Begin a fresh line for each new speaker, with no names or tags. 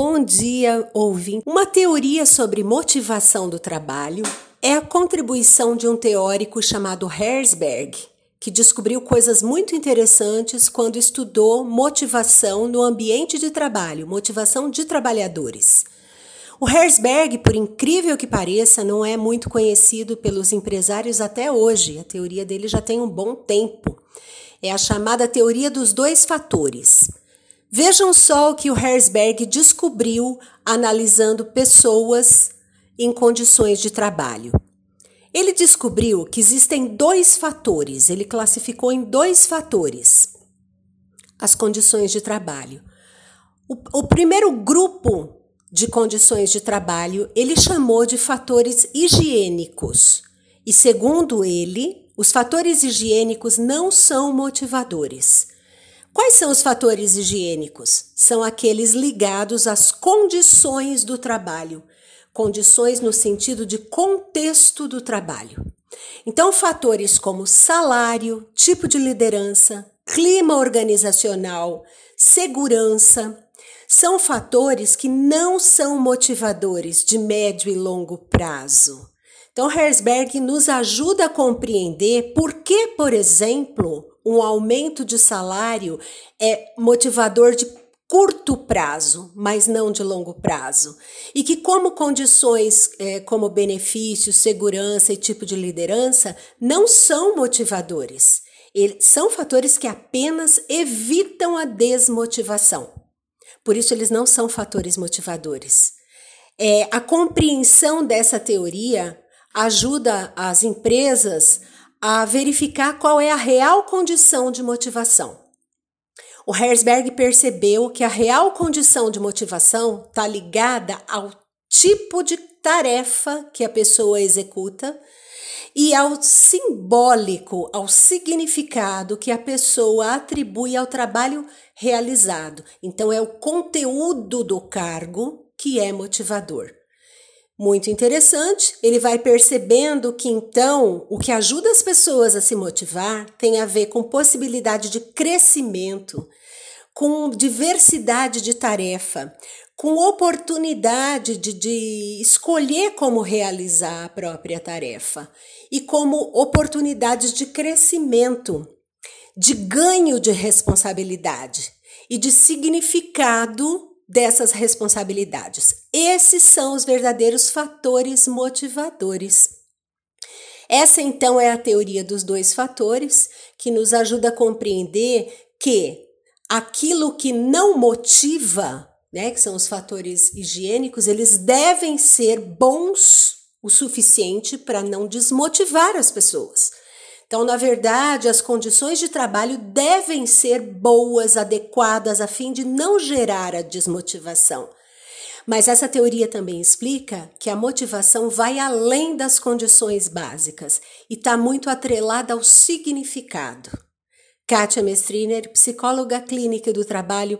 Bom dia, ouvinte. Uma teoria sobre motivação do trabalho é a contribuição de um teórico chamado Herzberg, que descobriu coisas muito interessantes quando estudou motivação no ambiente de trabalho, motivação de trabalhadores. O Herzberg, por incrível que pareça, não é muito conhecido pelos empresários até hoje. A teoria dele já tem um bom tempo. É a chamada teoria dos dois fatores. Vejam só o que o Herzberg descobriu analisando pessoas em condições de trabalho. Ele descobriu que existem dois fatores, ele classificou em dois fatores as condições de trabalho. O, o primeiro grupo de condições de trabalho ele chamou de fatores higiênicos. E segundo ele, os fatores higiênicos não são motivadores. Quais são os fatores higiênicos? São aqueles ligados às condições do trabalho, condições no sentido de contexto do trabalho. Então, fatores como salário, tipo de liderança, clima organizacional, segurança, são fatores que não são motivadores de médio e longo prazo. Então, Herzberg nos ajuda a compreender por que, por exemplo, um aumento de salário é motivador de curto prazo, mas não de longo prazo. E que, como condições é, como benefícios, segurança e tipo de liderança, não são motivadores. Eles são fatores que apenas evitam a desmotivação. Por isso, eles não são fatores motivadores. É, a compreensão dessa teoria ajuda as empresas a verificar qual é a real condição de motivação. O Herzberg percebeu que a real condição de motivação está ligada ao tipo de tarefa que a pessoa executa e ao simbólico, ao significado que a pessoa atribui ao trabalho realizado. Então, é o conteúdo do cargo que é motivador. Muito interessante, ele vai percebendo que então o que ajuda as pessoas a se motivar tem a ver com possibilidade de crescimento, com diversidade de tarefa, com oportunidade de, de escolher como realizar a própria tarefa e como oportunidades de crescimento, de ganho de responsabilidade e de significado dessas responsabilidades. Esses são os verdadeiros fatores motivadores. Essa então é a teoria dos dois fatores que nos ajuda a compreender que aquilo que não motiva, né, que são os fatores higiênicos, eles devem ser bons o suficiente para não desmotivar as pessoas. Então, na verdade, as condições de trabalho devem ser boas, adequadas, a fim de não gerar a desmotivação. Mas essa teoria também explica que a motivação vai além das condições básicas e está muito atrelada ao significado. Kátia Mestriner, psicóloga clínica do trabalho,